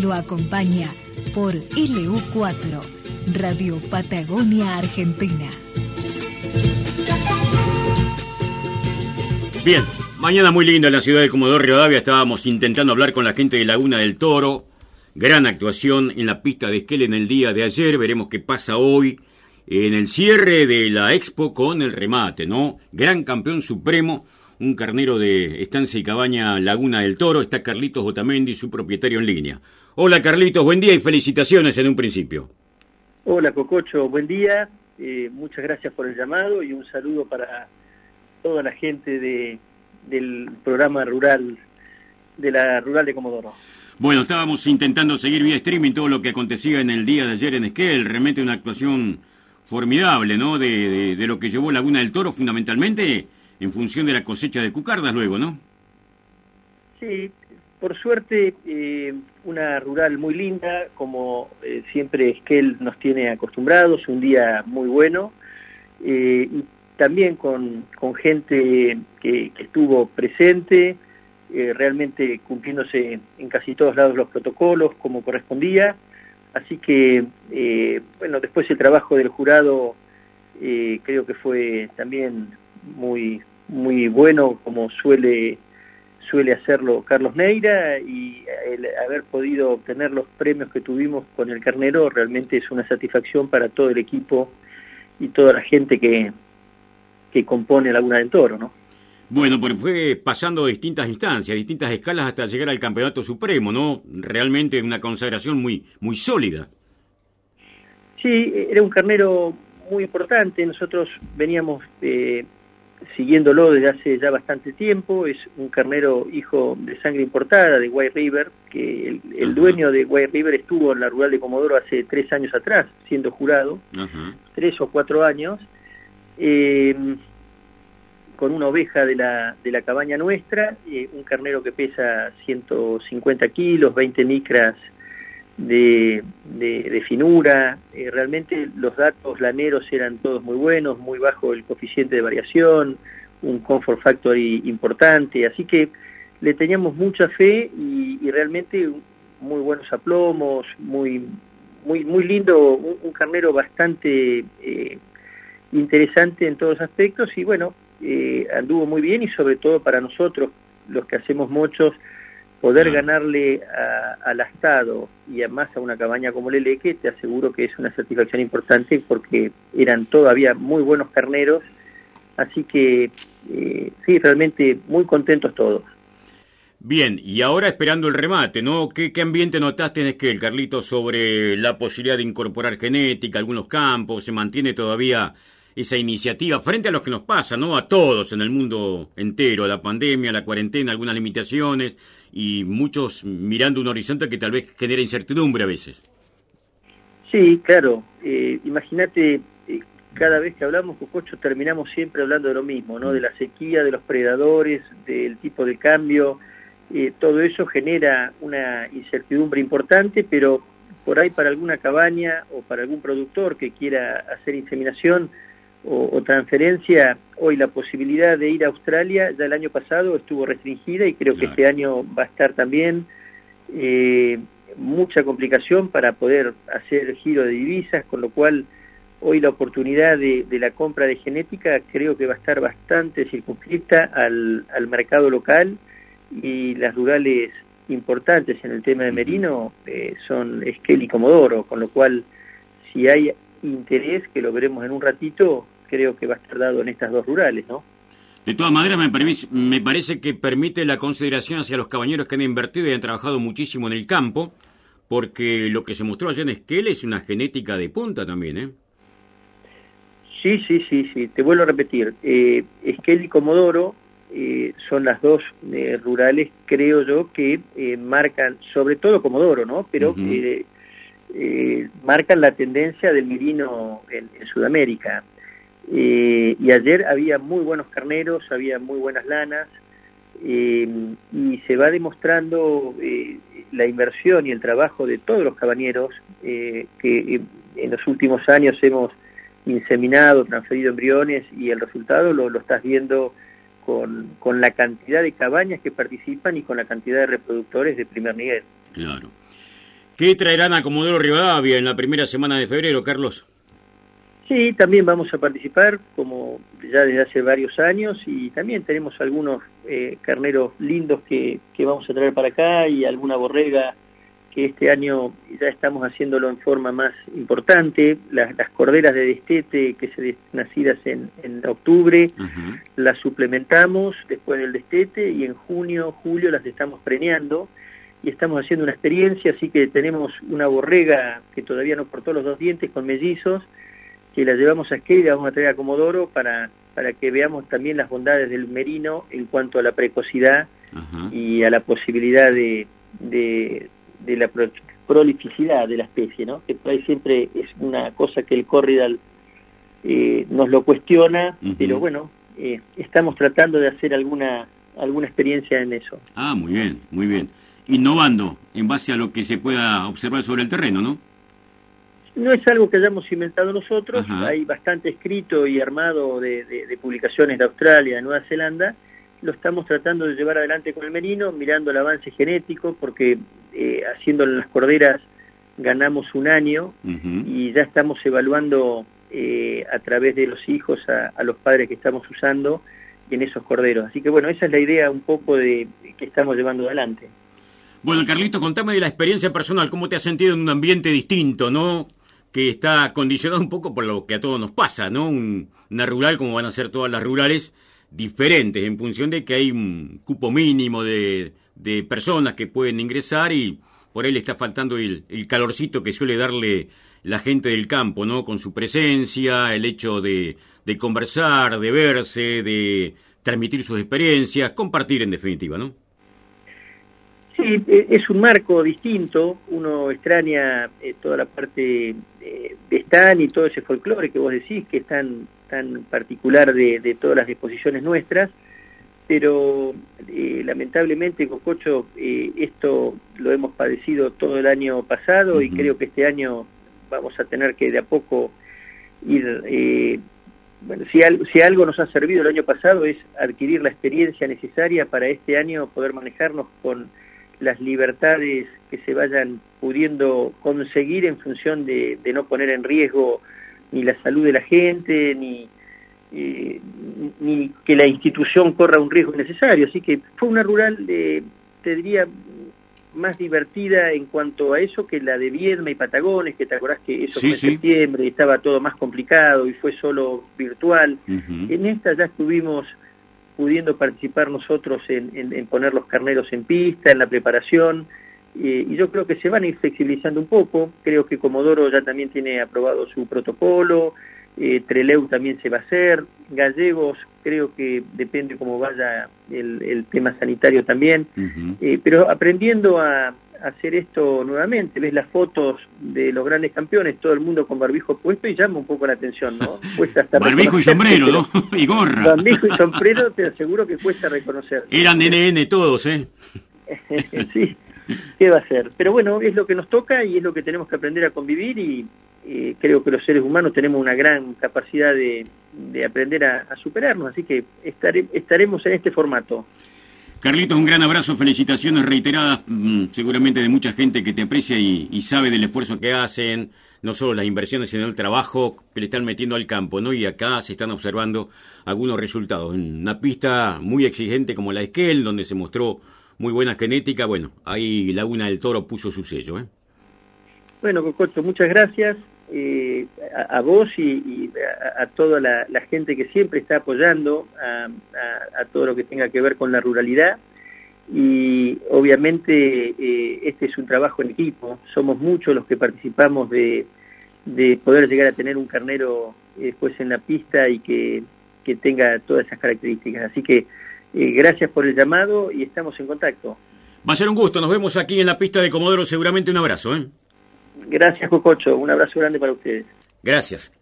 Lo acompaña por LU4, Radio Patagonia Argentina. Bien, mañana muy linda en la ciudad de Comodoro Rivadavia. Estábamos intentando hablar con la gente de Laguna del Toro. Gran actuación en la pista de Esquel en el día de ayer. Veremos qué pasa hoy en el cierre de la expo con el remate, ¿no? Gran campeón supremo, un carnero de Estancia y Cabaña Laguna del Toro. Está Carlitos Otamendi, su propietario en línea. Hola Carlitos, buen día y felicitaciones en un principio. Hola Cococho, buen día. Eh, muchas gracias por el llamado y un saludo para toda la gente de, del programa rural de la rural de Comodoro. Bueno, estábamos intentando seguir vía streaming todo lo que acontecía en el día de ayer en Esquel, realmente una actuación formidable, ¿no? De, de, lo que llevó Laguna del Toro fundamentalmente en función de la cosecha de cucardas luego, ¿no? Sí, por suerte, eh, una rural muy linda, como eh, siempre Esquel nos tiene acostumbrados, un día muy bueno, eh, y también con, con gente que, que, estuvo presente, realmente cumpliéndose en casi todos lados los protocolos como correspondía. Así que, bueno, después el trabajo del jurado creo que fue también muy, muy bueno, como suele suele hacerlo Carlos Neira y el haber podido obtener los premios que tuvimos con el carnero realmente es una satisfacción para todo el equipo y toda la gente que, que compone Laguna del Toro, ¿no? Bueno, pues fue pasando distintas instancias, distintas escalas hasta llegar al Campeonato Supremo, ¿no? Realmente una consagración muy, muy sólida. Sí, era un carnero muy importante. Nosotros veníamos eh, siguiéndolo desde hace ya bastante tiempo, es un carnero hijo de sangre importada de White River, que el, dueño de White River estuvo en la rural de Comodoro hace tres años atrás, siendo jurado, tres o cuatro años, eh, con una oveja de la, de la cabaña nuestra, eh, un carnero que pesa 150 kilos, 20 micras de, de, finura. Eh, realmente los datos laneros eran todos muy buenos, muy bajo el coeficiente de variación, un comfort factor importante, así que le teníamos mucha fe y, realmente muy buenos aplomos, muy muy muy lindo, un, carnero bastante eh, interesante en todos aspectos y bueno, eh, anduvo muy bien y sobre todo para nosotros, los que hacemos muchos, poder ganarle al astado y además a una cabaña como Leleque, te aseguro que es una satisfacción importante porque eran todavía muy buenos carneros, así que eh, sí, realmente muy contentos todos. Bien, y ahora esperando el remate, ¿no? ¿Qué, qué ambiente notaste en el Carlito, sobre la posibilidad de incorporar genética, algunos campos? ¿Se mantiene todavía esa iniciativa frente a lo que nos pasa, ¿no? A todos en el mundo entero, la pandemia, la cuarentena, algunas limitaciones y muchos mirando un horizonte que tal vez genera incertidumbre a veces. Sí, claro. Eh, Imagínate, eh, cada vez que hablamos, Cococho, terminamos siempre hablando de lo mismo, ¿no? De la sequía, de los predadores, del tipo de cambio. Eh, todo eso genera una incertidumbre importante, pero por ahí para alguna cabaña o para algún productor que quiera hacer inseminación, o, transferencia, hoy la posibilidad de ir a Australia ya el año pasado estuvo restringida y creo que este año va a estar también eh, mucha complicación para poder hacer giro de divisas, con lo cual hoy la oportunidad de, la compra de genética creo que va a estar bastante circunscrita al, al mercado local y las rurales importantes en el tema de Merino eh, son Esquel y Comodoro, con lo cual si hay interés, que lo veremos en un ratito, creo que va a estar dado en estas dos rurales, ¿no? De todas maneras, me, me parece que permite la consideración hacia los cabañeros que han invertido y han trabajado muchísimo en el campo, porque lo que se mostró allá en Esquel es una genética de punta también, ¿eh? Sí, sí, sí, sí. Te vuelvo a repetir. Eh, Esquel y Comodoro eh, son las dos eh, rurales, creo yo, que eh, marcan, sobre todo Comodoro, ¿no? Pero eh, marcan la tendencia del mirino en, Sudamérica. Eh, y ayer había muy buenos carneros, había muy buenas lanas, eh, y se va demostrando la inversión y el trabajo de todos los cabañeros que en los últimos años hemos inseminado, transferido embriones y el resultado lo, lo estás viendo con, con la cantidad de cabañas que participan y con la cantidad de reproductores de primer nivel. Claro. ¿Qué traerán a Comodoro Rivadavia en la primera semana de febrero, Carlos? Sí, también vamos a participar, como ya desde hace varios años, y también tenemos algunos eh, carneros lindos que, que, vamos a traer para acá y alguna borrega que este año ya estamos haciéndolo en forma más importante. Las, las corderas de destete que se nacidas en, en octubre, las suplementamos después del destete y en junio, julio las estamos preñando y estamos haciendo una experiencia, así que tenemos una borrega que todavía no cortó los dos dientes con mellizos, que la llevamos a Esquel y la vamos a traer a Comodoro para, para que veamos también las bondades del merino en cuanto a la precocidad y a la posibilidad de, de, la prolificidad de la especie, ¿no? que por ahí siempre es una cosa que el corridal eh, nos lo cuestiona, pero bueno, eh, estamos tratando de hacer alguna alguna experiencia en eso. Ah, muy bien, muy bien. Innovando en base a lo que se pueda observar sobre el terreno, ¿no? No es algo que hayamos inventado nosotros, hay bastante escrito y armado de, publicaciones de Australia, de Nueva Zelanda, lo estamos tratando de llevar adelante con el merino, mirando el avance genético, porque eh, haciéndolo en las corderas ganamos un año y ya estamos evaluando eh, a través de los hijos a, los padres que estamos usando en esos corderos. Así que bueno, esa es la idea un poco de que estamos llevando adelante. Bueno, Carlito, contame de la experiencia personal, cómo te has sentido en un ambiente distinto, ¿no? Que está condicionado un poco por lo que a todos nos pasa, ¿no? una rural, como van a ser todas las rurales, diferentes en función de que hay un cupo mínimo de, de personas que pueden ingresar y por ahí le está faltando el, el, calorcito que suele darle la gente del campo, ¿no? Con su presencia, el hecho de, de conversar, de verse, de transmitir sus experiencias, compartir en definitiva, ¿no? Sí, e, es un marco distinto, uno extraña eh, toda la parte de Stan y todo ese folclore que vos decís, que es tan, tan particular de, todas las disposiciones nuestras, pero eh, lamentablemente, Cococho, eh, esto lo hemos padecido todo el año pasado y creo que este año vamos a tener que de a poco ir... bueno, si, si algo nos ha servido el año pasado es adquirir la experiencia necesaria para este año poder manejarnos con las libertades que se vayan pudiendo conseguir en función de, no poner en riesgo ni la salud de la gente, ni, eh, ni que la institución corra un riesgo necesario. Así que fue una rural, eh, te diría, más divertida en cuanto a eso que la de Viedma y Patagones, que te acordás que eso fue en septiembre y estaba todo más complicado y fue solo virtual. En esta ya estuvimos pudiendo participar nosotros en, poner los carneros en pista, en la preparación, y yo creo que se van a ir flexibilizando un poco, creo que Comodoro ya también tiene aprobado su protocolo, eh, Treleu también se va a hacer, Gallegos creo que depende cómo vaya el, tema sanitario también, eh, pero aprendiendo a, hacer esto nuevamente. Ves las fotos de los grandes campeones, todo el mundo con barbijo puesto y llama un poco la atención, ¿no? Cuesta hasta barbijo y sombrero, ¿no? y gorra. Barbijo y sombrero te aseguro que cuesta reconocer. Eran NN todos, ¿eh? sí, ¿qué va a ser? Pero bueno, es lo que nos toca y es lo que tenemos que aprender a convivir y creo que los seres humanos tenemos una gran capacidad de, de aprender a, a, superarnos, así que estaré, estaremos en este formato. Carlitos, un gran abrazo, felicitaciones reiteradas, mm, seguramente de mucha gente que te aprecia y, sabe del esfuerzo que hacen, no solo las inversiones, sino el trabajo que le están metiendo al campo, ¿no? Y acá se están observando algunos resultados. En una pista muy exigente como la Esquel, donde se mostró muy buena genética, bueno, ahí Laguna del Toro puso su sello, ¿eh? Bueno, Cococho, muchas gracias eh, a, vos y, a, toda la, gente que siempre está apoyando a, todo lo que tenga que ver con la ruralidad y obviamente eh, este es un trabajo en equipo, somos muchos los que participamos de, poder llegar a tener un carnero eh, después en la pista y que, que, tenga todas esas características. Así que eh, gracias por el llamado y estamos en contacto. Va a ser un gusto, nos vemos aquí en la pista de Comodoro, seguramente un abrazo. ¿eh? Gracias, Cococho. Un abrazo grande para ustedes. Gracias.